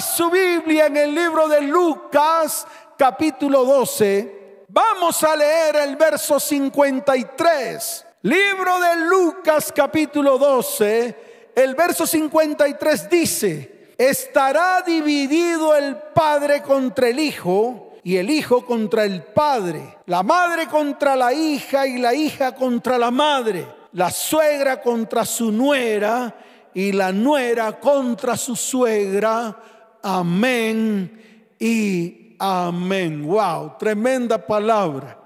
Su Biblia en el libro de Lucas, capítulo 12. Vamos a leer el verso 53. Libro de Lucas, capítulo 12. El verso 53 dice, estará dividido el Padre contra el Hijo y el Hijo contra el Padre, la madre contra la hija y la hija contra la madre, la suegra contra su nuera y la nuera contra su suegra. Amén y amén. Wow, tremenda palabra.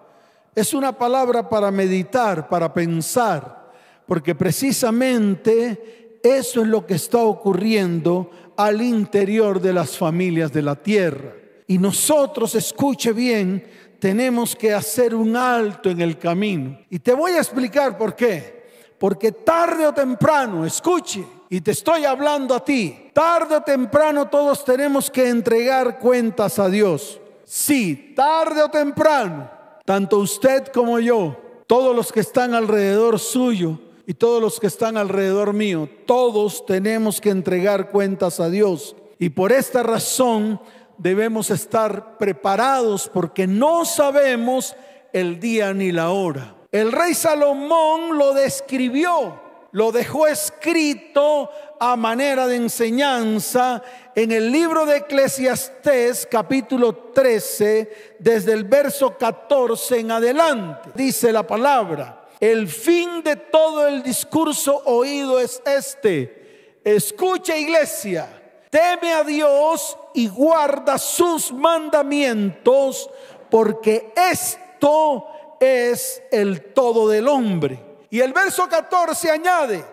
Es una palabra para meditar, para pensar, porque precisamente eso es lo que está ocurriendo al interior de las familias de la tierra. Y nosotros, escuche bien, tenemos que hacer un alto en el camino. Y te voy a explicar por qué. Porque tarde o temprano, escuche, y te estoy hablando a ti. Tarde o temprano todos tenemos que entregar cuentas a Dios. Sí, tarde o temprano, tanto usted como yo, todos los que están alrededor suyo y todos los que están alrededor mío, todos tenemos que entregar cuentas a Dios. Y por esta razón debemos estar preparados porque no sabemos el día ni la hora. El rey Salomón lo describió lo dejó escrito a manera de enseñanza en el libro de Eclesiastés capítulo 13, desde el verso 14 en adelante. Dice la palabra, el fin de todo el discurso oído es este. Escucha iglesia, teme a Dios y guarda sus mandamientos, porque esto es el todo del hombre. Y el verso 14 añade,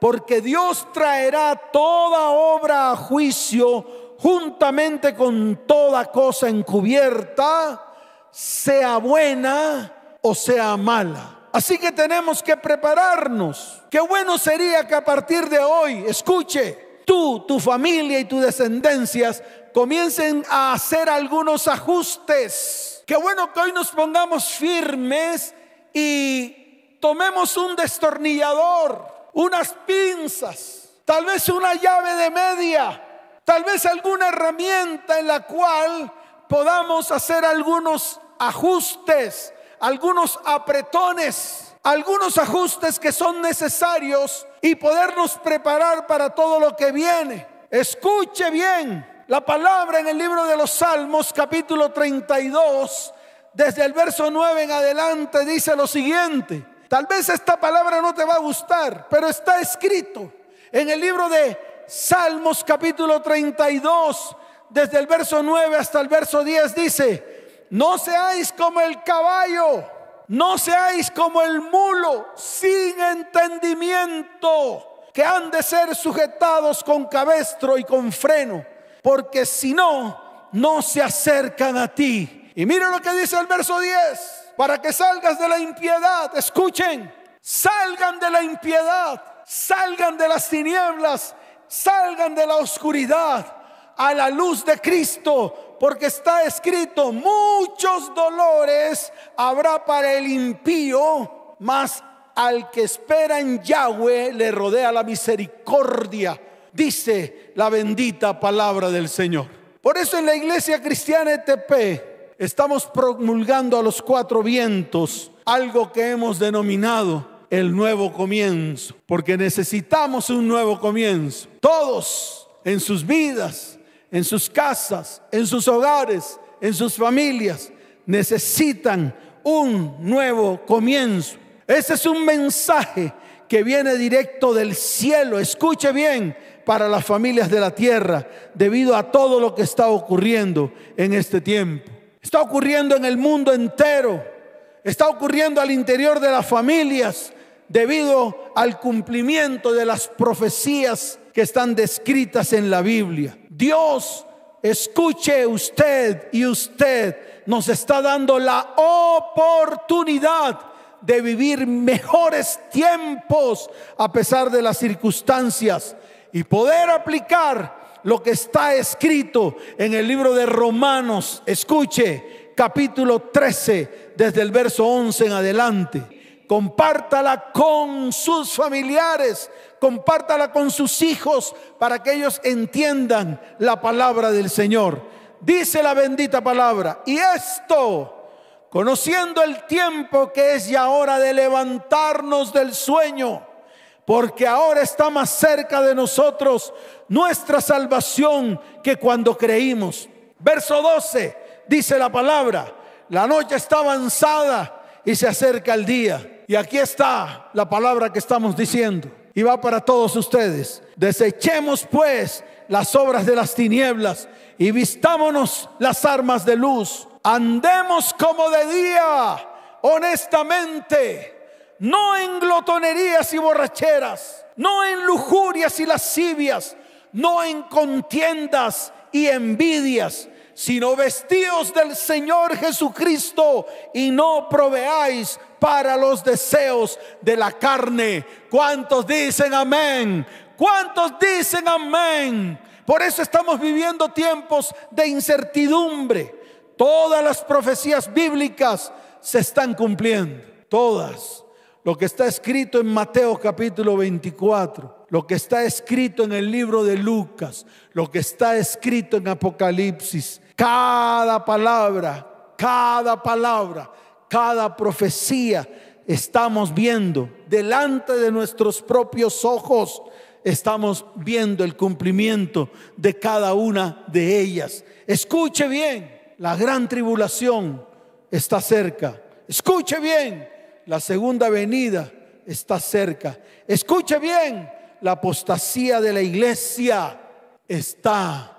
porque Dios traerá toda obra a juicio juntamente con toda cosa encubierta, sea buena o sea mala. Así que tenemos que prepararnos. Qué bueno sería que a partir de hoy, escuche, tú, tu familia y tus descendencias comiencen a hacer algunos ajustes. Qué bueno que hoy nos pongamos firmes y tomemos un destornillador, unas pinzas, tal vez una llave de media, tal vez alguna herramienta en la cual podamos hacer algunos ajustes, algunos apretones, algunos ajustes que son necesarios y podernos preparar para todo lo que viene. Escuche bien la palabra en el libro de los Salmos capítulo 32, desde el verso 9 en adelante, dice lo siguiente. Tal vez esta palabra no te va a gustar, pero está escrito en el libro de Salmos capítulo 32, desde el verso 9 hasta el verso 10 dice, no seáis como el caballo, no seáis como el mulo sin entendimiento, que han de ser sujetados con cabestro y con freno, porque si no, no se acercan a ti. Y mira lo que dice el verso 10 para que salgas de la impiedad. Escuchen, salgan de la impiedad, salgan de las tinieblas, salgan de la oscuridad a la luz de Cristo, porque está escrito, muchos dolores habrá para el impío, mas al que espera en Yahweh le rodea la misericordia, dice la bendita palabra del Señor. Por eso en la iglesia cristiana ETP, estamos promulgando a los cuatro vientos algo que hemos denominado el nuevo comienzo, porque necesitamos un nuevo comienzo. Todos en sus vidas, en sus casas, en sus hogares, en sus familias, necesitan un nuevo comienzo. Ese es un mensaje que viene directo del cielo. Escuche bien para las familias de la tierra debido a todo lo que está ocurriendo en este tiempo. Está ocurriendo en el mundo entero. Está ocurriendo al interior de las familias debido al cumplimiento de las profecías que están descritas en la Biblia. Dios, escuche usted y usted, nos está dando la oportunidad de vivir mejores tiempos a pesar de las circunstancias y poder aplicar lo que está escrito en el libro de Romanos. Escuche, capítulo 13, desde el verso 11 en adelante. compártala con sus familiares, compártala con sus hijos para que ellos entiendan la palabra del Señor. Dice la bendita palabra, y esto, conociendo el tiempo que es ya hora de levantarnos del sueño, porque ahora está más cerca de nosotros nuestra salvación que cuando creímos. Verso 12 dice la palabra, la noche está avanzada y se acerca el día. Y aquí está la palabra que estamos diciendo. Y va para todos ustedes. Desechemos pues las obras de las tinieblas y vistámonos las armas de luz. Andemos como de día, honestamente no en glotonerías y borracheras, no en lujurias y lascivias, no en contiendas y envidias, sino vestidos del Señor Jesucristo y no proveáis para los deseos de la carne. ¿Cuántos dicen amén? ¿Cuántos dicen amén? Por eso estamos viviendo tiempos de incertidumbre. Todas las profecías bíblicas se están cumpliendo, todas lo que está escrito en Mateo capítulo 24, lo que está escrito en el libro de Lucas, lo que está escrito en Apocalipsis, cada palabra, cada palabra, cada profecía estamos viendo delante de nuestros propios ojos. Estamos viendo el cumplimiento de cada una de ellas. Escuche bien, la gran tribulación está cerca. Escuche bien, la segunda venida está cerca. Escuche bien, la apostasía de la iglesia está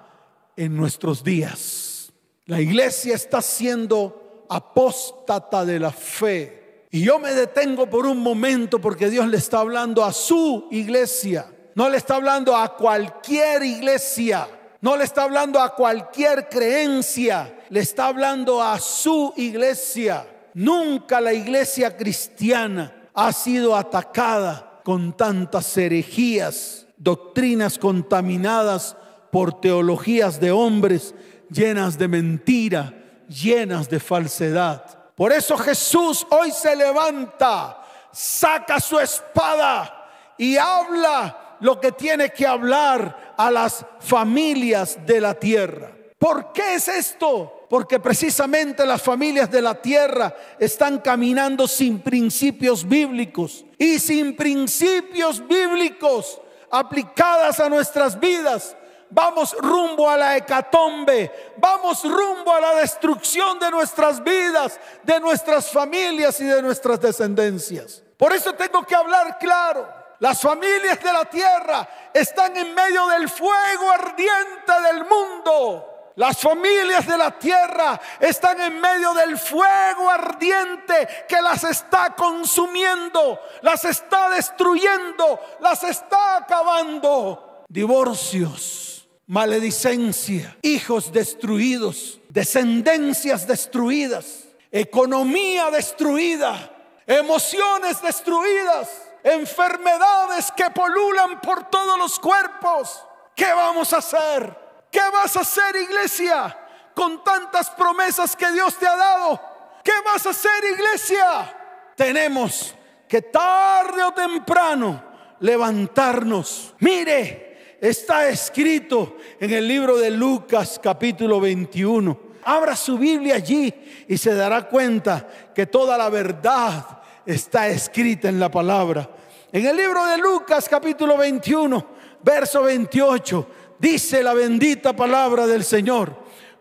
en nuestros días. La iglesia está siendo apóstata de la fe. Y yo me detengo por un momento porque Dios le está hablando a su iglesia. No le está hablando a cualquier iglesia. No le está hablando a cualquier creencia. Le está hablando a su iglesia. Nunca la iglesia cristiana ha sido atacada con tantas herejías, doctrinas contaminadas por teologías de hombres llenas de mentira, llenas de falsedad. Por eso Jesús hoy se levanta, saca su espada y habla lo que tiene que hablar a las familias de la tierra. ¿Por qué es esto? Porque precisamente las familias de la tierra están caminando sin principios bíblicos. Y sin principios bíblicos aplicadas a nuestras vidas, vamos rumbo a la hecatombe, vamos rumbo a la destrucción de nuestras vidas, de nuestras familias y de nuestras descendencias. Por eso tengo que hablar claro. Las familias de la tierra están en medio del fuego ardiente del mundo. Las familias de la tierra están en medio del fuego ardiente que las está consumiendo, las está destruyendo, las está acabando. Divorcios, maledicencia, hijos destruidos, descendencias destruidas, economía destruida, emociones destruidas, enfermedades que polulan por todos los cuerpos. ¿Qué vamos a hacer? ¿Qué vas a hacer, iglesia? Con tantas promesas que Dios te ha dado. ¿Qué vas a hacer, iglesia? Tenemos que tarde o temprano levantarnos. Mire, está escrito en el libro de Lucas capítulo 21. Abra su Biblia allí y se dará cuenta que toda la verdad está escrita en la palabra. En el libro de Lucas capítulo 21, verso 28 dice la bendita palabra del Señor,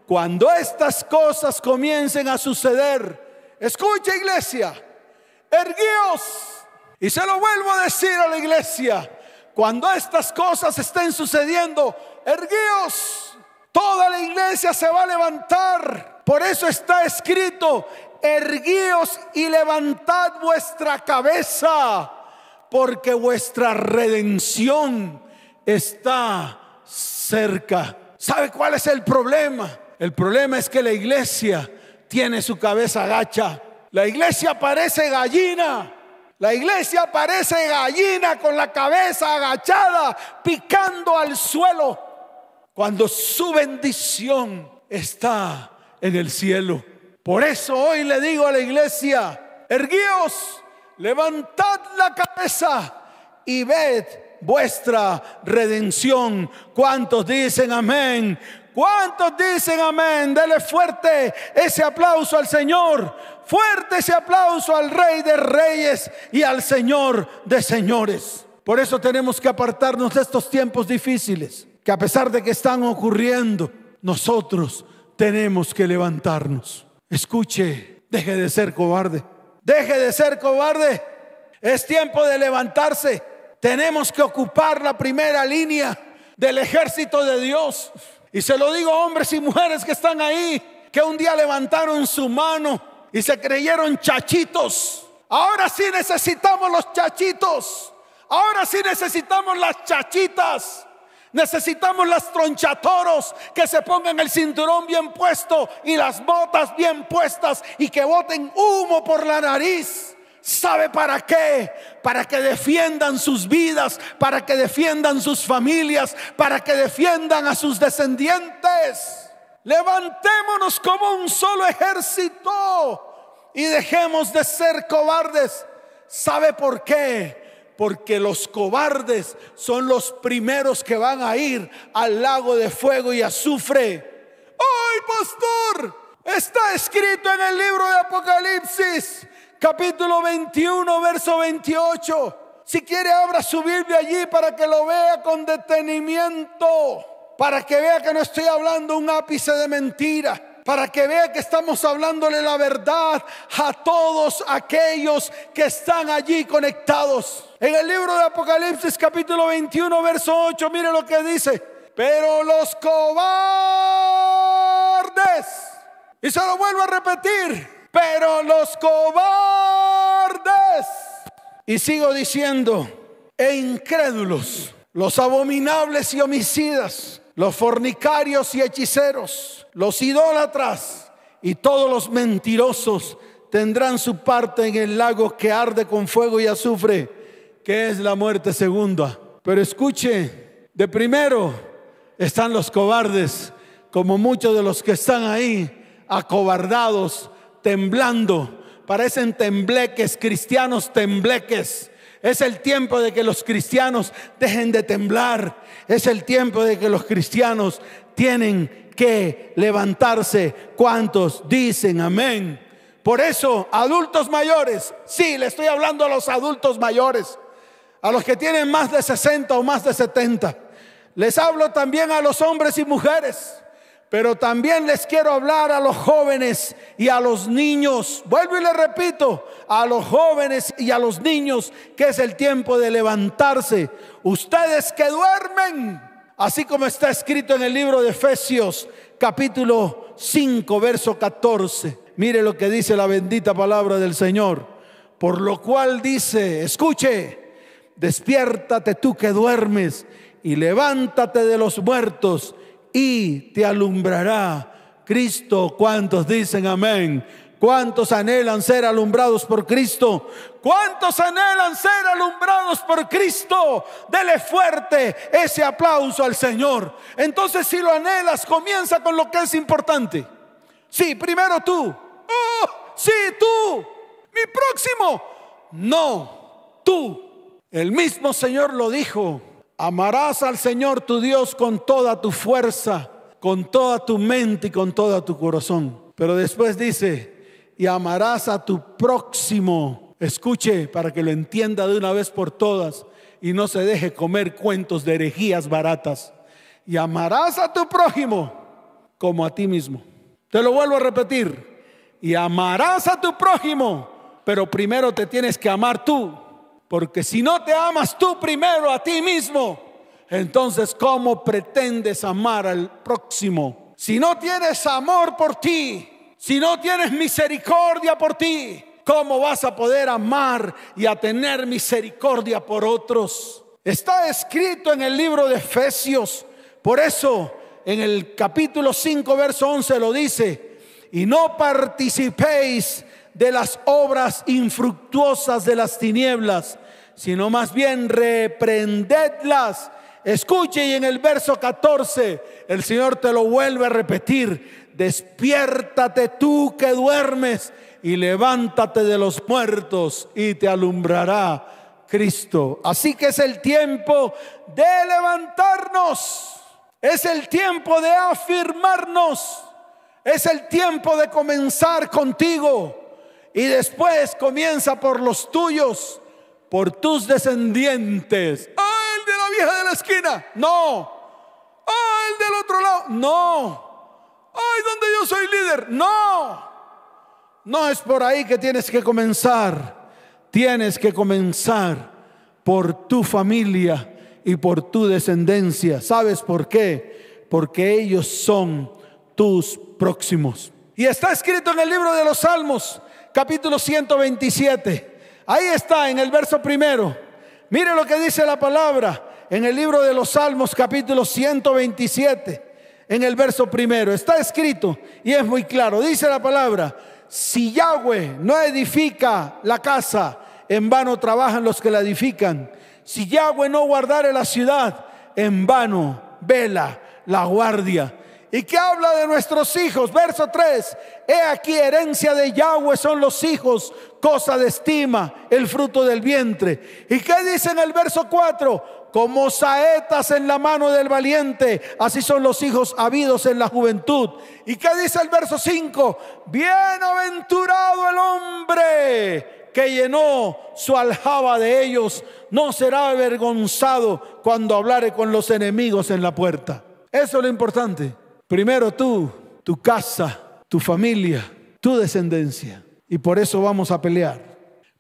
cuando estas cosas comiencen a suceder, escucha iglesia, erguíos. Y se lo vuelvo a decir a la iglesia, cuando estas cosas estén sucediendo, erguíos. Toda la iglesia se va a levantar. Por eso está escrito, erguíos y levantad vuestra cabeza, porque vuestra redención está cerca. ¿Sabe cuál es el problema? El problema es que la iglesia tiene su cabeza agacha. La iglesia parece gallina. La iglesia parece gallina con la cabeza agachada, picando al suelo, cuando su bendición está en el cielo. Por eso hoy le digo a la iglesia, erguíos, levantad la cabeza y ved vuestra redención. ¿Cuántos dicen amén? ¿Cuántos dicen amén? Dele fuerte ese aplauso al Señor. Fuerte ese aplauso al Rey de Reyes y al Señor de Señores. Por eso tenemos que apartarnos de estos tiempos difíciles, que a pesar de que están ocurriendo, nosotros tenemos que levantarnos. Escuche, deje de ser cobarde. Deje de ser cobarde. Es tiempo de levantarse. Tenemos que ocupar la primera línea del ejército de Dios. Y se lo digo a hombres y mujeres que están ahí, que un día levantaron su mano y se creyeron chachitos. Ahora sí necesitamos los chachitos. Ahora sí necesitamos las chachitas. Necesitamos las tronchatoros que se pongan el cinturón bien puesto y las botas bien puestas y que boten humo por la nariz. ¿Sabe para qué? Para que defiendan sus vidas, para que defiendan sus familias, para que defiendan a sus descendientes. Levantémonos como un solo ejército y dejemos de ser cobardes. ¿Sabe por qué? Porque los cobardes son los primeros que van a ir al lago de fuego y azufre. ¡Ay, pastor! Está escrito en el libro de Apocalipsis capítulo 21, verso 28. Si quiere, abra su Biblia allí para que lo vea con detenimiento, para que vea que no estoy hablando un ápice de mentira para que vea que estamos hablándole la verdad a todos aquellos que están allí conectados. En el libro de Apocalipsis capítulo 21, verso 8, mire lo que dice. Pero los cobardes, y se lo vuelvo a repetir, pero los cobardes, y sigo diciendo, e incrédulos, los abominables y homicidas, los fornicarios y hechiceros, los idólatras y todos los mentirosos tendrán su parte en el lago que arde con fuego y azufre, que es la muerte segunda. Pero escuche, de primero están los cobardes, como muchos de los que están ahí, acobardados, temblando. Parecen tembleques, cristianos tembleques. Es el tiempo de que los cristianos dejen de temblar. Es el tiempo de que los cristianos tienen que levantarse. ¿Cuántos dicen amén? Por eso, adultos mayores, sí, le estoy hablando a los adultos mayores, a los que tienen más de 60 o más de 70. Les hablo también a los hombres y mujeres pero también les quiero hablar a los jóvenes y a los niños. Vuelvo y le repito, a los jóvenes y a los niños que es el tiempo de levantarse. Ustedes que duermen, así como está escrito en el libro de Efesios capítulo 5, verso 14. Mire lo que dice la bendita palabra del Señor. Por lo cual dice, escuche, despiértate tú que duermes y levántate de los muertos y te alumbrará Cristo. ¿Cuántos dicen amén? ¿Cuántos anhelan ser alumbrados por Cristo? ¿Cuántos anhelan ser alumbrados por Cristo? Dele fuerte ese aplauso al Señor. Entonces si lo anhelas, comienza con lo que es importante. Sí, primero tú. Oh, sí, tú. Mi próximo. No, tú. El mismo Señor lo dijo Amarás al Señor tu Dios con toda tu fuerza, con toda tu mente y con todo tu corazón. Pero después dice, y amarás a tu próximo. Escuche para que lo entienda de una vez por todas y no se deje comer cuentos de herejías baratas. Y amarás a tu prójimo como a ti mismo. Te lo vuelvo a repetir. Y amarás a tu prójimo, pero primero te tienes que amar tú porque si no te amas tú primero a ti mismo, entonces ¿cómo pretendes amar al próximo? Si no tienes amor por ti, si no tienes misericordia por ti, ¿cómo vas a poder amar y a tener misericordia por otros? Está escrito en el libro de Efesios. Por eso en el capítulo 5, verso 11 lo dice, y no participéis de las obras infructuosas de las tinieblas, sino más bien reprendedlas Escuche y en el verso 14 el Señor te lo vuelve a repetir. Despiértate tú que duermes y levántate de los muertos y te alumbrará Cristo. Así que es el tiempo de levantarnos. Es el tiempo de afirmarnos. Es el tiempo de comenzar contigo. Y después comienza por los tuyos, por tus descendientes. ¡Ah, el de la vieja de la esquina! No. ¡Ah, el del otro lado! No. ¡Ay, donde yo soy líder! No. No es por ahí que tienes que comenzar. Tienes que comenzar por tu familia y por tu descendencia. ¿Sabes por qué? Porque ellos son tus próximos. Y está escrito en el libro de los Salmos, capítulo 127. Ahí está, en el verso primero. Mire lo que dice la palabra en el libro de los Salmos, capítulo 127, en el verso primero. Está escrito y es muy claro. Dice la palabra, si Yahweh no edifica la casa, en vano trabajan los que la edifican. Si Yahweh no guardare la ciudad, en vano vela la guardia. ¿Y qué habla de nuestros hijos? Verso 3. He aquí herencia de Yahweh son los hijos, cosa de estima, el fruto del vientre. ¿Y qué dice en el verso 4? Como saetas en la mano del valiente, así son los hijos habidos en la juventud. ¿Y qué dice el verso 5? Bienaventurado el hombre que llenó su aljaba de ellos, no será avergonzado cuando hablare con los enemigos en la puerta. Eso es lo importante. Primero tú, tu casa, tu familia, tu descendencia. Y por eso vamos a pelear.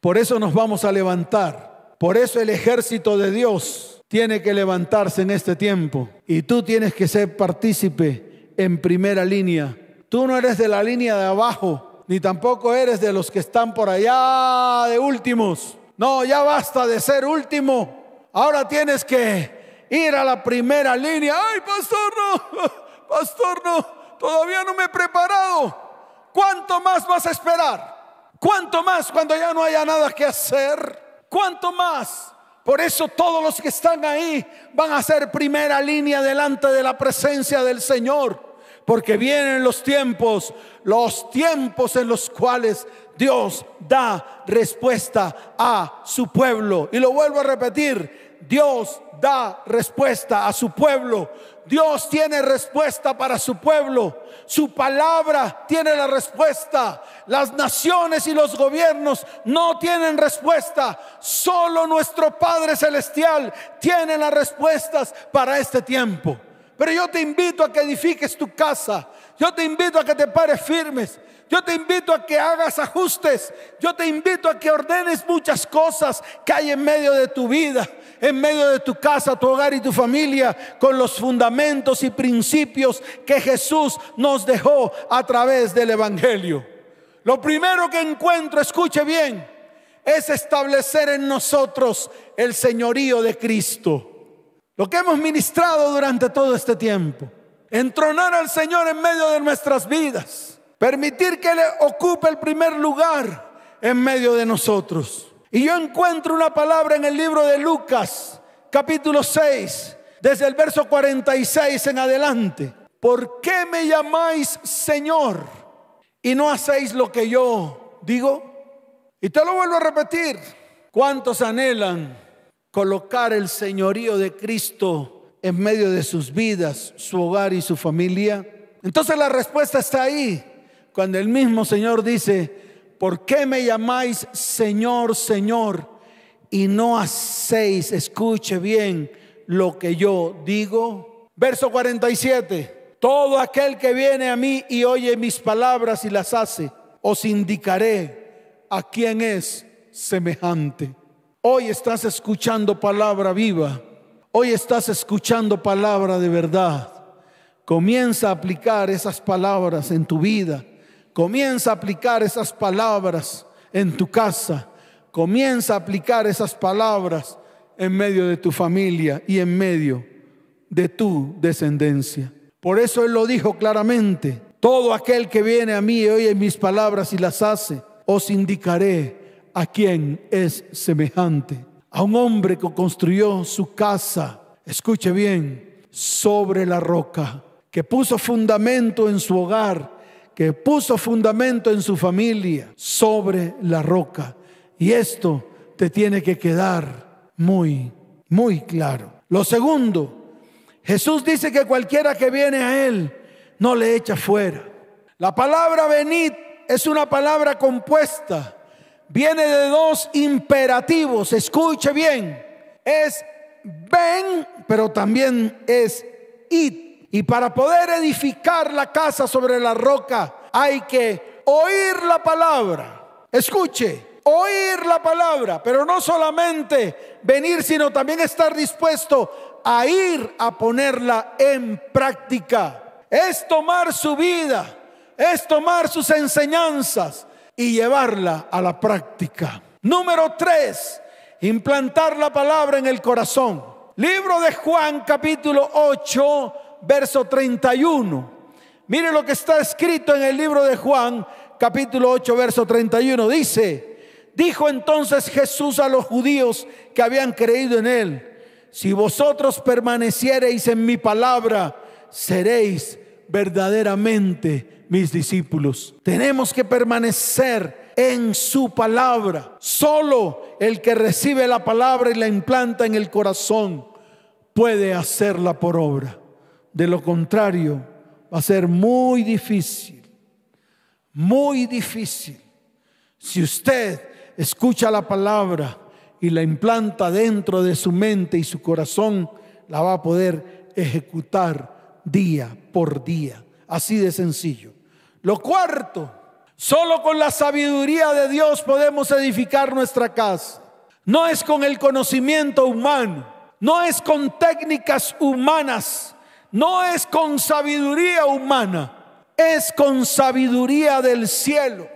Por eso nos vamos a levantar. Por eso el ejército de Dios tiene que levantarse en este tiempo. Y tú tienes que ser partícipe en primera línea. Tú no eres de la línea de abajo, ni tampoco eres de los que están por allá de últimos. No, ya basta de ser último. Ahora tienes que ir a la primera línea. Ay, pastor, no pastor, no, todavía no me he preparado. ¿Cuánto más vas a esperar? ¿Cuánto más cuando ya no haya nada que hacer? ¿Cuánto más? Por eso todos los que están ahí van a ser primera línea delante de la presencia del Señor. Porque vienen los tiempos, los tiempos en los cuales Dios da respuesta a su pueblo. Y lo vuelvo a repetir, Dios da respuesta a su pueblo. Dios tiene respuesta para su pueblo. Su palabra tiene la respuesta. Las naciones y los gobiernos no tienen respuesta. Solo nuestro Padre Celestial tiene las respuestas para este tiempo. Pero yo te invito a que edifiques tu casa. Yo te invito a que te pares firmes. Yo te invito a que hagas ajustes. Yo te invito a que ordenes muchas cosas que hay en medio de tu vida, en medio de tu casa, tu hogar y tu familia, con los fundamentos y principios que Jesús nos dejó a través del Evangelio. Lo primero que encuentro, escuche bien, es establecer en nosotros el señorío de Cristo. Lo que hemos ministrado durante todo este tiempo. Entronar al Señor en medio de nuestras vidas Permitir que Él ocupe el primer lugar en medio de nosotros. Y yo encuentro una palabra en el libro de Lucas, capítulo 6, desde el verso 46 en adelante. ¿Por qué me llamáis Señor y no hacéis lo que yo digo? Y te lo vuelvo a repetir. ¿Cuántos anhelan colocar el señorío de Cristo en medio de sus vidas, su hogar y su familia? Entonces la respuesta está ahí. Cuando el mismo Señor dice, ¿por qué me llamáis Señor, Señor? Y no hacéis, escuche bien, lo que yo digo. Verso 47. Todo aquel que viene a mí y oye mis palabras y las hace, os indicaré a quién es semejante. Hoy estás escuchando palabra viva. Hoy estás escuchando palabra de verdad. Comienza a aplicar esas palabras en tu vida Comienza a aplicar esas palabras en tu casa. Comienza a aplicar esas palabras en medio de tu familia y en medio de tu descendencia. Por eso Él lo dijo claramente. Todo aquel que viene a mí y oye mis palabras y las hace, os indicaré a quién es semejante. A un hombre que construyó su casa escuche bien, sobre la roca, que puso fundamento en su hogar, que puso fundamento en su familia, sobre la roca. Y esto te tiene que quedar muy, muy claro. Lo segundo, Jesús dice que cualquiera que viene a Él no le echa fuera. La palabra venid es una palabra compuesta. Viene de dos imperativos. Escuche bien. Es ven, pero también es id. Y para poder edificar la casa sobre la roca hay que oír la palabra. Escuche, oír la palabra, pero no solamente venir, sino también estar dispuesto a ir a ponerla en práctica. Es tomar su vida, es tomar sus enseñanzas y llevarla a la práctica. Número tres, implantar la palabra en el corazón. Libro de Juan capítulo 8, verso 31. Mire lo que está escrito en el libro de Juan capítulo 8, verso 31. Dice, Dijo entonces Jesús a los judíos que habían creído en él, si vosotros permaneciereis en mi palabra, seréis verdaderamente mis discípulos. Tenemos que permanecer en su palabra. Solo el que recibe la palabra y la implanta en el corazón puede hacerla por obra. De lo contrario, va a ser muy difícil, muy difícil. Si usted escucha la palabra y la implanta dentro de su mente y su corazón, la va a poder ejecutar día por día. Así de sencillo. Lo cuarto, solo con la sabiduría de Dios podemos edificar nuestra casa. No es con el conocimiento humano, no es con técnicas humanas, no es con sabiduría humana, es con sabiduría del cielo.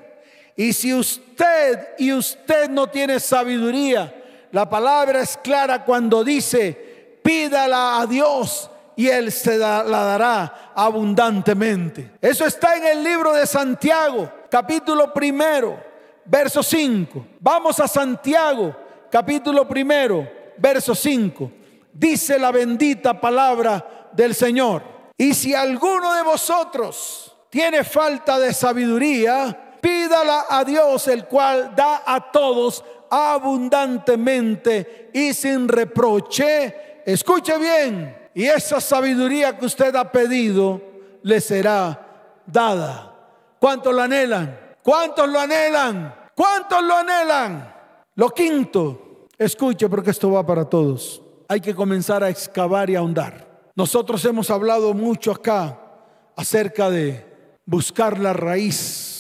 Y si usted y usted no tiene sabiduría, la palabra es clara cuando dice, pídala a Dios y Él se la dará abundantemente. Eso está en el libro de Santiago, capítulo primero, verso 5. Vamos a Santiago, capítulo primero, verso 5. Dice la bendita palabra del Señor. Y si alguno de vosotros tiene falta de sabiduría, pídala a Dios, el cual da a todos abundantemente y sin reproche. Escuche bien, y esa sabiduría que usted ha pedido le será dada. ¿Cuántos lo anhelan? ¿Cuántos lo anhelan? ¿Cuántos lo anhelan? Lo quinto, escuche porque esto va para todos. Hay que comenzar a excavar y ahondar. Nosotros hemos hablado mucho acá acerca de buscar la raíz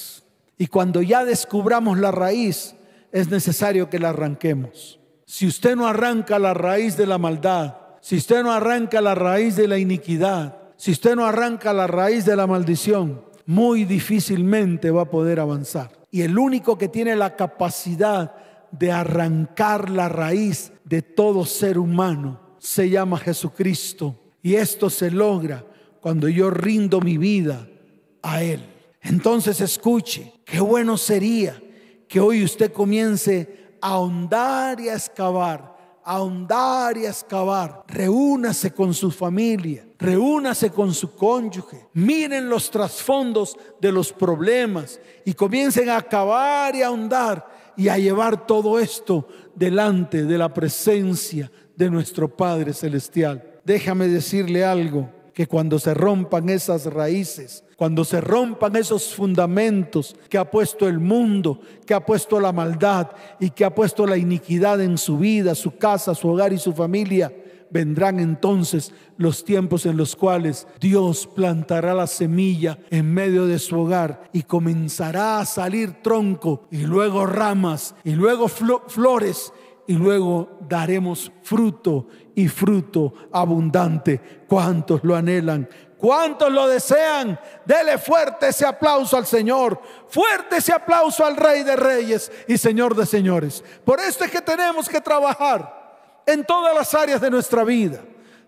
y cuando ya descubramos la raíz, es necesario que la arranquemos. Si usted no arranca la raíz de la maldad, si usted no arranca la raíz de la iniquidad, si usted no arranca la raíz de la maldición, muy difícilmente va a poder avanzar. Y el único que tiene la capacidad de arrancar la raíz de todo ser humano se llama Jesucristo. Y esto se logra cuando yo rindo mi vida a Él. Entonces escuche, qué bueno sería que hoy usted comience a ahondar y a excavar, a ahondar y a excavar. Reúnase con su familia, reúnase con su cónyuge, miren los trasfondos de los problemas y comiencen a acabar y a ahondar y a llevar todo esto delante de la presencia de nuestro Padre Celestial. Déjame decirle algo, que cuando se rompan esas raíces, cuando se rompan esos fundamentos que ha puesto el mundo, que ha puesto la maldad y que ha puesto la iniquidad en su vida, su casa, su hogar y su familia, vendrán entonces los tiempos en los cuales Dios plantará la semilla en medio de su hogar y comenzará a salir tronco y luego ramas y luego flores y luego daremos fruto y fruto abundante. ¿Cuántos lo anhelan? ¿Cuántos lo desean? Dele fuerte ese aplauso al Señor, fuerte ese aplauso al Rey de Reyes y Señor de Señores. Por esto es que tenemos que trabajar en todas las áreas de nuestra vida.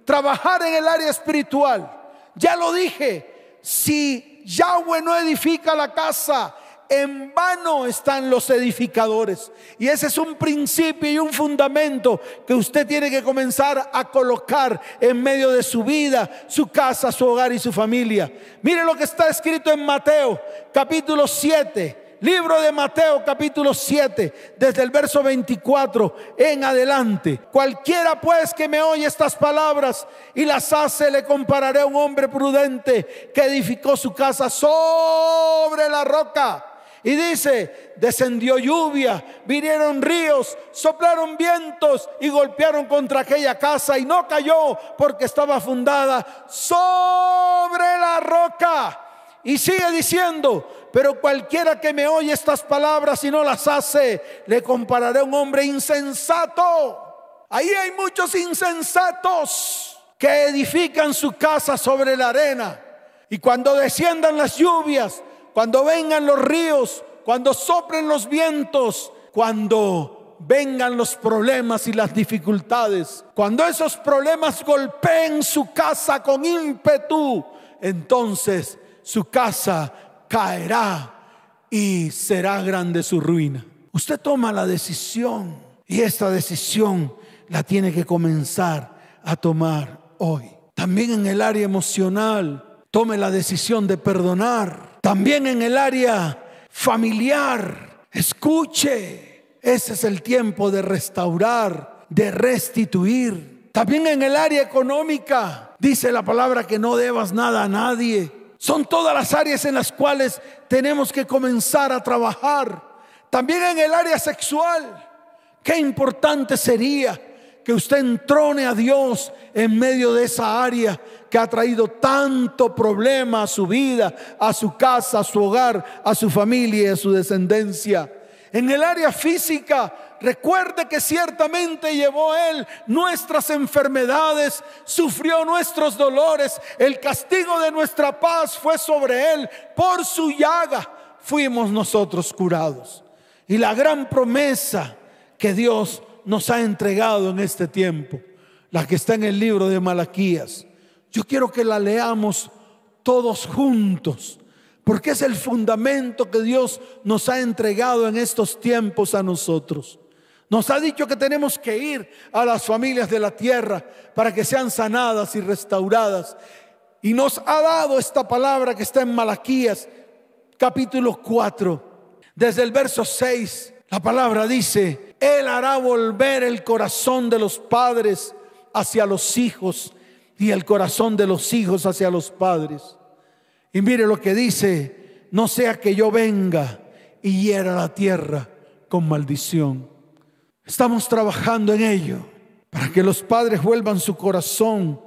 Trabajar en el área espiritual. Ya lo dije, si Yahweh no edifica la casa, en vano están los edificadores. Y ese es un principio y un fundamento que usted tiene que comenzar a colocar en medio de su vida, su casa, su hogar y su familia. Mire lo que está escrito en Mateo capítulo 7. Libro de Mateo capítulo 7, desde el verso 24 en adelante. Cualquiera pues que me oye estas palabras y las hace, le compararé a un hombre prudente que edificó su casa sobre la roca. Y dice, descendió lluvia, vinieron ríos, soplaron vientos y golpearon contra aquella casa y no cayó porque estaba fundada sobre la roca. Y sigue diciendo, pero cualquiera que me oye estas palabras y no las hace, le compararé a un hombre insensato. Ahí hay muchos insensatos que edifican su casa sobre la arena. Y cuando desciendan las lluvias, cuando vengan los ríos, cuando soplen los vientos, cuando vengan los problemas y las dificultades, cuando esos problemas golpeen su casa con ímpetu, entonces su casa caerá y será grande su ruina. Usted toma la decisión y esta decisión la tiene que comenzar a tomar hoy. También en el área emocional, tome la decisión de perdonar también en el área familiar, escuche, ese es el tiempo de restaurar, de restituir. También en el área económica, dice la palabra que no debas nada a nadie. Son todas las áreas en las cuales tenemos que comenzar a trabajar. También en el área sexual, qué importante sería que usted entrone a Dios en medio de esa área que ha traído tanto problema a su vida, a su casa, a su hogar, a su familia y a su descendencia. En el área física, recuerde que ciertamente llevó Él nuestras enfermedades, sufrió nuestros dolores, el castigo de nuestra paz fue sobre Él, por su llaga fuimos nosotros curados. Y la gran promesa que Dios nos ha entregado en este tiempo, la que está en el libro de Malaquías. Yo quiero que la leamos todos juntos, porque es el fundamento que Dios nos ha entregado en estos tiempos a nosotros. Nos ha dicho que tenemos que ir a las familias de la tierra para que sean sanadas y restauradas. Y nos ha dado esta palabra que está en Malaquías capítulo 4, desde el verso 6. La palabra dice, él hará volver el corazón de los padres hacia los hijos y el corazón de los hijos hacia los padres. Y mire lo que dice, no sea que yo venga y hiera la tierra con maldición. Estamos trabajando en ello para que los padres vuelvan su corazón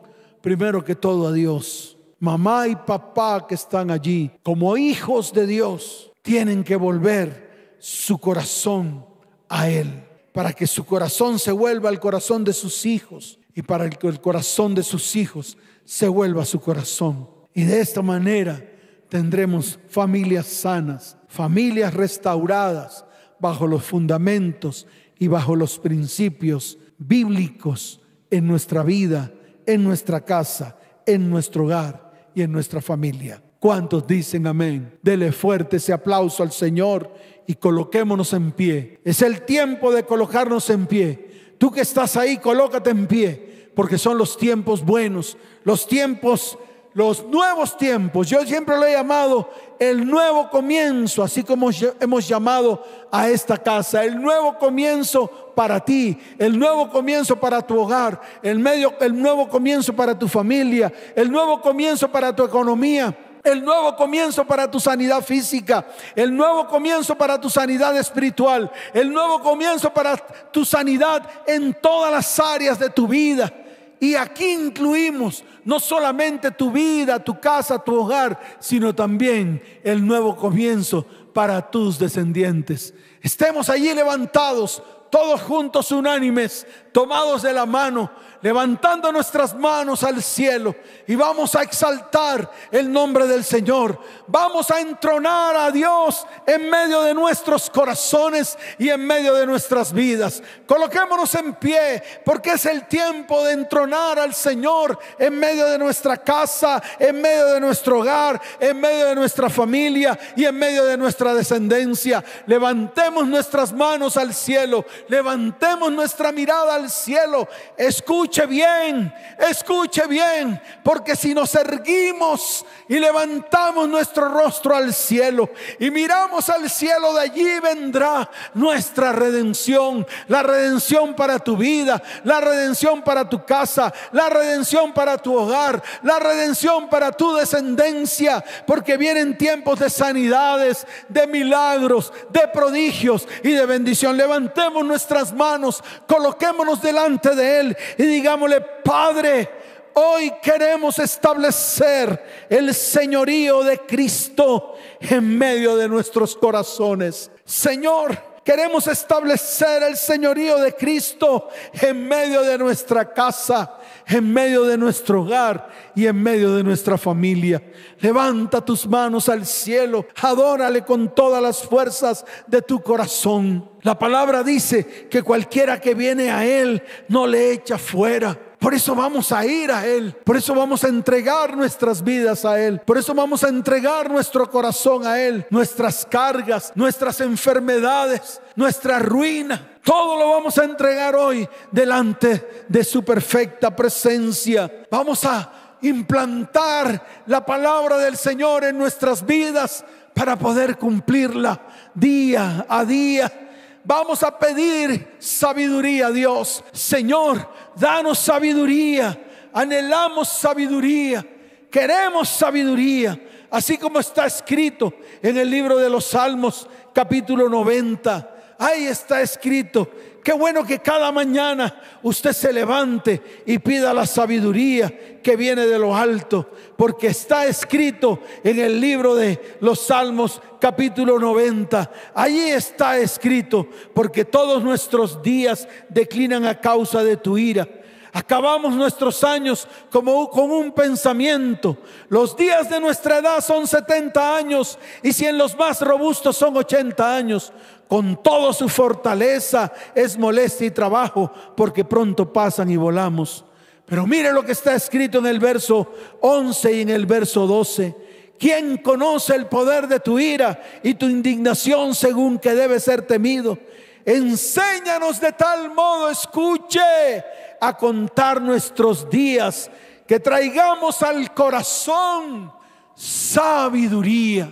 primero que todo a Dios. Mamá y papá que están allí como hijos de Dios tienen que volver su corazón a Él para que su corazón se vuelva al corazón de sus hijos y para que el corazón de sus hijos se vuelva a su corazón. Y de esta manera tendremos familias sanas, familias restauradas bajo los fundamentos y bajo los principios bíblicos en nuestra vida, en nuestra casa, en nuestro hogar y en nuestra familia. ¿Cuántos dicen amén? Dele fuerte ese aplauso al Señor y coloquémonos en pie. Es el tiempo de colocarnos en pie. Tú que estás ahí, colócate en pie, porque son los tiempos buenos, los tiempos, los nuevos tiempos. Yo siempre lo he llamado el nuevo comienzo, así como hemos llamado a esta casa, el nuevo comienzo para ti, el nuevo comienzo para tu hogar, el, medio, el nuevo comienzo para tu familia, el nuevo comienzo para tu economía el nuevo comienzo para tu sanidad física, el nuevo comienzo para tu sanidad espiritual, el nuevo comienzo para tu sanidad en todas las áreas de tu vida. Y aquí incluimos no solamente tu vida, tu casa, tu hogar, sino también el nuevo comienzo para tus descendientes. Estemos allí levantados todos juntos unánimes, tomados de la mano, levantando nuestras manos al cielo y vamos a exaltar el nombre del Señor. Vamos a entronar a Dios en medio de nuestros corazones y en medio de nuestras vidas. Coloquémonos en pie porque es el tiempo de entronar al Señor en medio de nuestra casa, en medio de nuestro hogar, en medio de nuestra familia y en medio de nuestra descendencia. Levantemos nuestras manos al cielo, levantemos nuestra mirada al cielo. Escucha escuche bien, escuche bien, porque si nos erguimos y levantamos nuestro rostro al cielo y miramos al cielo, de allí vendrá nuestra redención, la redención para tu vida, la redención para tu casa, la redención para tu hogar, la redención para tu descendencia, porque vienen tiempos de sanidades, de milagros, de prodigios y de bendición. Levantemos nuestras manos, coloquémonos delante de Él y digámosle, Padre, hoy queremos establecer el señorío de Cristo en medio de nuestros corazones. Señor, queremos establecer el señorío de Cristo en medio de nuestra casa, en medio de nuestro hogar y en medio de nuestra familia. Levanta tus manos al cielo, adórale con todas las fuerzas de tu corazón. La palabra dice que cualquiera que viene a Él no le echa fuera. Por eso vamos a ir a Él. Por eso vamos a entregar nuestras vidas a Él. Por eso vamos a entregar nuestro corazón a Él. Nuestras cargas, nuestras enfermedades, nuestra ruina. Todo lo vamos a entregar hoy delante de su perfecta presencia. Vamos a implantar la palabra del Señor en nuestras vidas para poder cumplirla día a día Vamos a pedir sabiduría a Dios. Señor, danos sabiduría. Anhelamos sabiduría. Queremos sabiduría. Así como está escrito en el libro de los Salmos, capítulo 90. Ahí está escrito Qué bueno que cada mañana usted se levante y pida la sabiduría que viene de lo alto, porque está escrito en el libro de los Salmos capítulo 90. Allí está escrito, porque todos nuestros días declinan a causa de tu ira. Acabamos nuestros años como con un pensamiento. Los días de nuestra edad son 70 años y si en los más robustos son 80 años con toda su fortaleza es molestia y trabajo, porque pronto pasan y volamos. Pero mire lo que está escrito en el verso 11 y en el verso 12. ¿Quién conoce el poder de tu ira y tu indignación según que debe ser temido? Enséñanos de tal modo, escuche, a contar nuestros días, que traigamos al corazón sabiduría.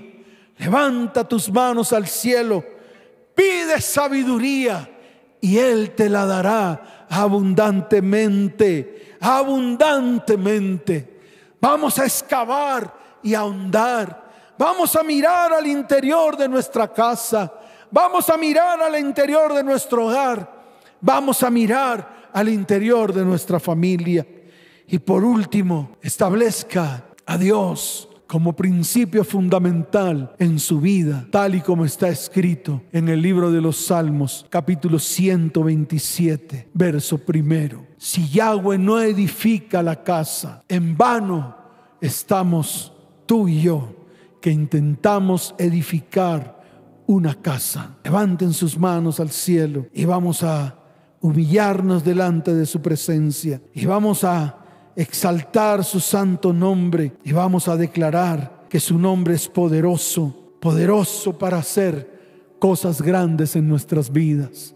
Levanta tus manos al cielo Pide sabiduría y Él te la dará abundantemente, abundantemente. Vamos a excavar y ahondar. Vamos a mirar al interior de nuestra casa. Vamos a mirar al interior de nuestro hogar. Vamos a mirar al interior de nuestra familia. Y por último, establezca a Dios como principio fundamental en su vida, tal y como está escrito en el libro de los Salmos, capítulo 127, verso primero. Si Yahweh no edifica la casa, en vano estamos tú y yo que intentamos edificar una casa. Levanten sus manos al cielo y vamos a humillarnos delante de su presencia y vamos a exaltar su santo nombre y vamos a declarar que su nombre es poderoso, poderoso para hacer cosas grandes en nuestras vidas.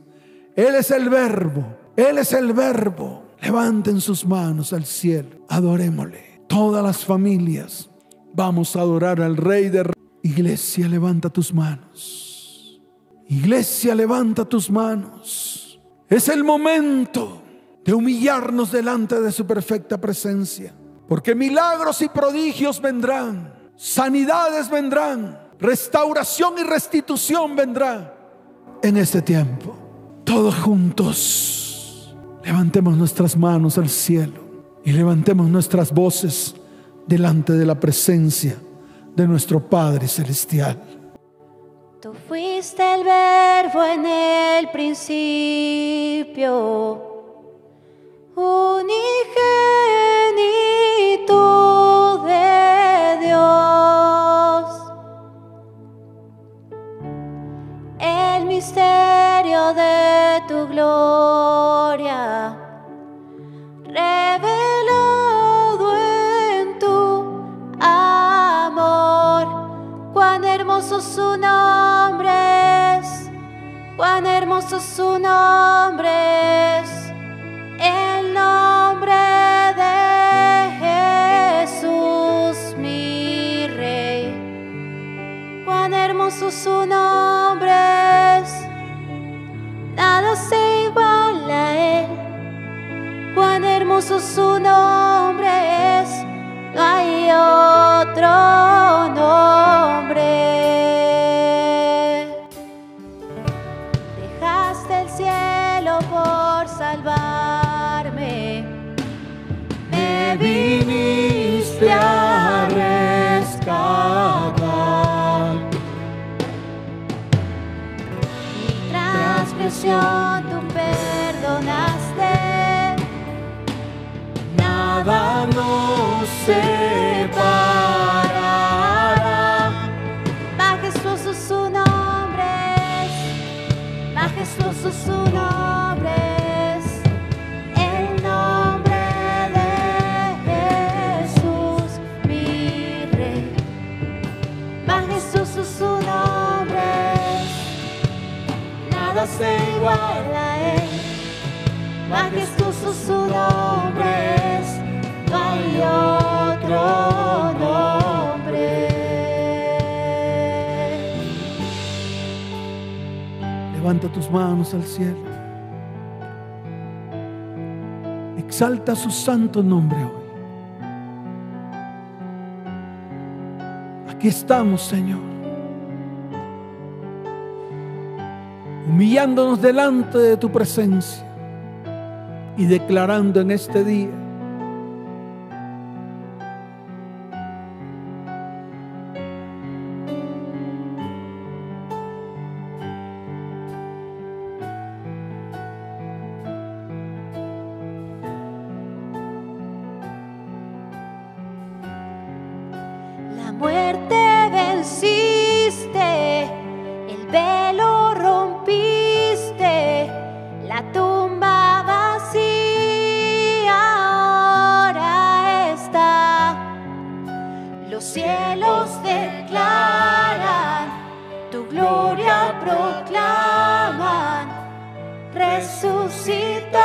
Él es el verbo, Él es el verbo. Levanten sus manos al cielo, adorémosle. Todas las familias vamos a adorar al Rey de Iglesia, levanta tus manos. Iglesia, levanta tus manos. Es el momento de humillarnos delante de su perfecta presencia. Porque milagros y prodigios vendrán, sanidades vendrán, restauración y restitución vendrá en este tiempo. Todos juntos levantemos nuestras manos al cielo y levantemos nuestras voces delante de la presencia de nuestro Padre Celestial. Tú fuiste el verbo en el principio unigénito de Dios. El misterio de tu gloria. Revelado en tu amor, cuán hermoso su nombre es, cuán hermoso su nombre es. manos al cielo. Exalta su santo nombre hoy. Aquí estamos, Señor. Humillándonos delante de tu presencia y declarando en este día proclaman, resucitó.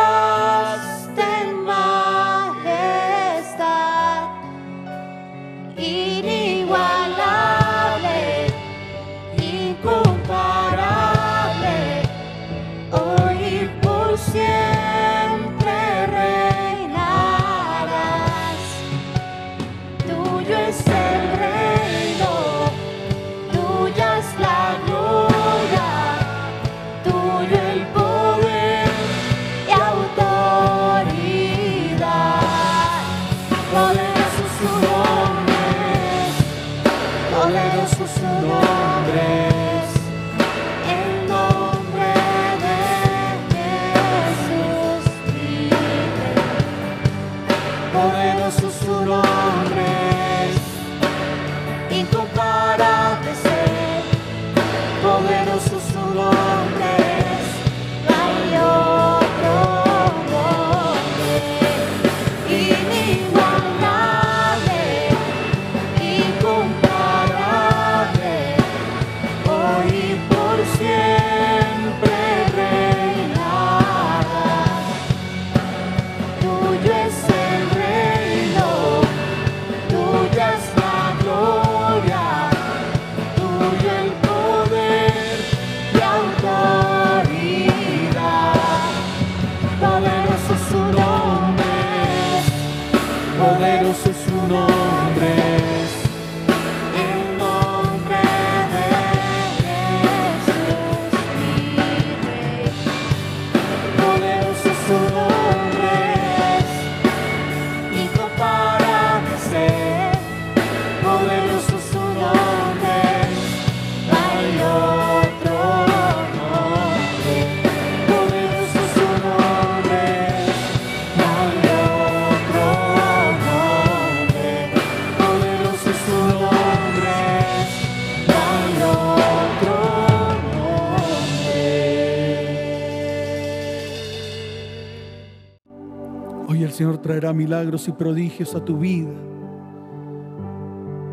Traerá milagros y prodigios a tu vida.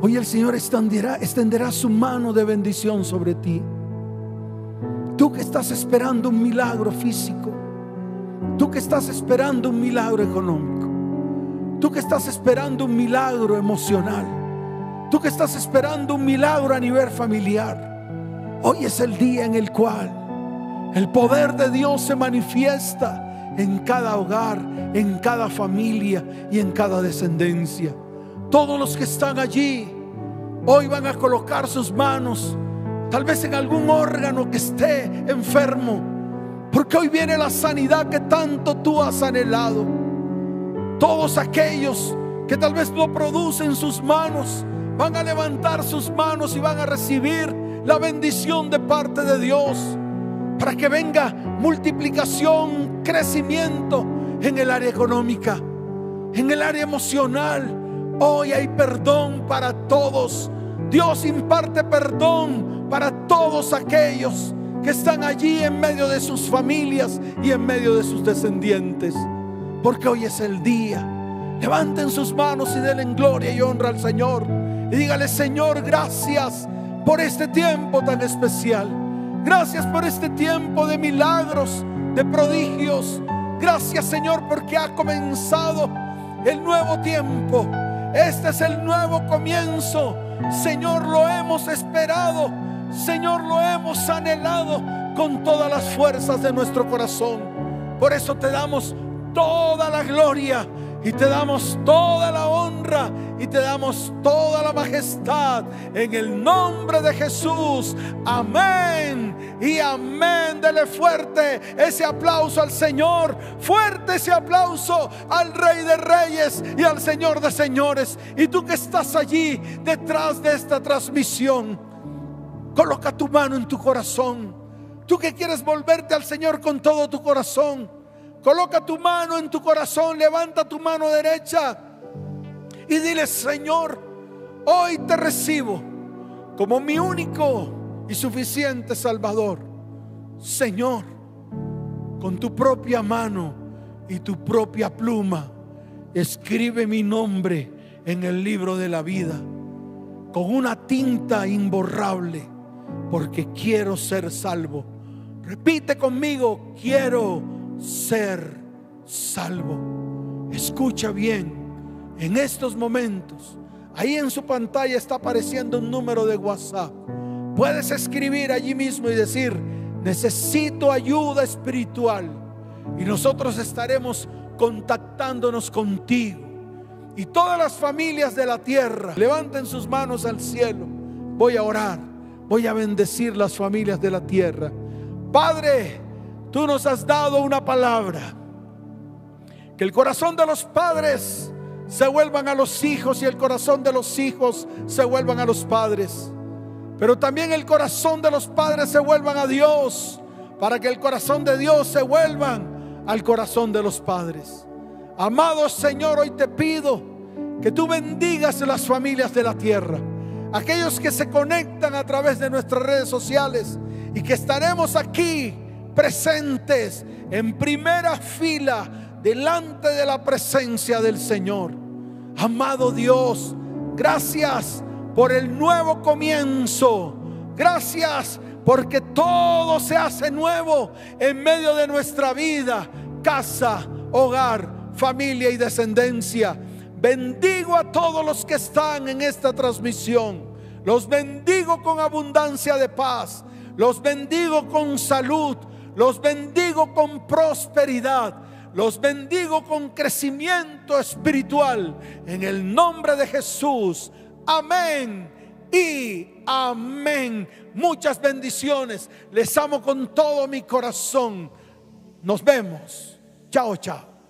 Hoy el Señor extenderá, extenderá su mano de bendición sobre ti. Tú que estás esperando un milagro físico. Tú que estás esperando un milagro económico. Tú que estás esperando un milagro emocional. Tú que estás esperando un milagro a nivel familiar. Hoy es el día en el cual el poder de Dios se manifiesta en cada hogar, en cada familia y en cada descendencia. Todos los que están allí hoy van a colocar sus manos, tal vez en algún órgano que esté enfermo, porque hoy viene la sanidad que tanto tú has anhelado. Todos aquellos que tal vez lo producen sus manos, van a levantar sus manos y van a recibir la bendición de parte de Dios para que venga multiplicación, crecimiento en el área económica, en el área emocional, Hoy hay perdón para todos. Dios imparte perdón para todos aquellos que están allí en medio de sus familias y en medio de sus descendientes. Porque hoy es el día. Levanten sus manos y denle gloria y honra al Señor. Y dígale, Señor, gracias por este tiempo tan especial. Gracias por este tiempo de milagros, de prodigios. Gracias, Señor, porque ha comenzado el nuevo tiempo este es el nuevo comienzo. Señor, lo hemos esperado. Señor, lo hemos anhelado con todas las fuerzas de nuestro corazón. Por eso te damos toda la gloria y te damos toda la honra y te damos toda la majestad en el nombre de Jesús. Amén y amén. Dele fuerte ese aplauso al Señor. Fuerte ese aplauso al Rey de Reyes y al Señor de Señores. Y tú que estás allí detrás de esta transmisión, coloca tu mano en tu corazón. Tú que quieres volverte al Señor con todo tu corazón Coloca tu mano en tu corazón, levanta tu mano derecha y dile, Señor, hoy te recibo como mi único y suficiente Salvador. Señor, con tu propia mano y tu propia pluma, escribe mi nombre en el libro de la vida con una tinta imborrable, porque quiero ser salvo. Repite conmigo, quiero ser salvo. Escucha bien, en estos momentos, ahí en su pantalla está apareciendo un número de WhatsApp. Puedes escribir allí mismo y decir, necesito ayuda espiritual. Y nosotros estaremos contactándonos contigo. Y todas las familias de la tierra, levanten sus manos al cielo. Voy a orar, voy a bendecir las familias de la tierra. Padre, Tú nos has dado una palabra. Que el corazón de los padres se vuelvan a los hijos y el corazón de los hijos se vuelvan a los padres. Pero también el corazón de los padres se vuelvan a Dios para que el corazón de Dios se vuelvan al corazón de los padres. Amado Señor, hoy te pido que tú bendigas las familias de la tierra, aquellos que se conectan a través de nuestras redes sociales y que estaremos aquí presentes en primera fila delante de la presencia del Señor. Amado Dios, gracias por el nuevo comienzo. Gracias porque todo se hace nuevo en medio de nuestra vida, casa, hogar, familia y descendencia. Bendigo a todos los que están en esta transmisión. Los bendigo con abundancia de paz. Los bendigo con salud. Los bendigo con prosperidad. Los bendigo con crecimiento espiritual. En el nombre de Jesús. Amén. Y amén. Muchas bendiciones. Les amo con todo mi corazón. Nos vemos. Chao, chao.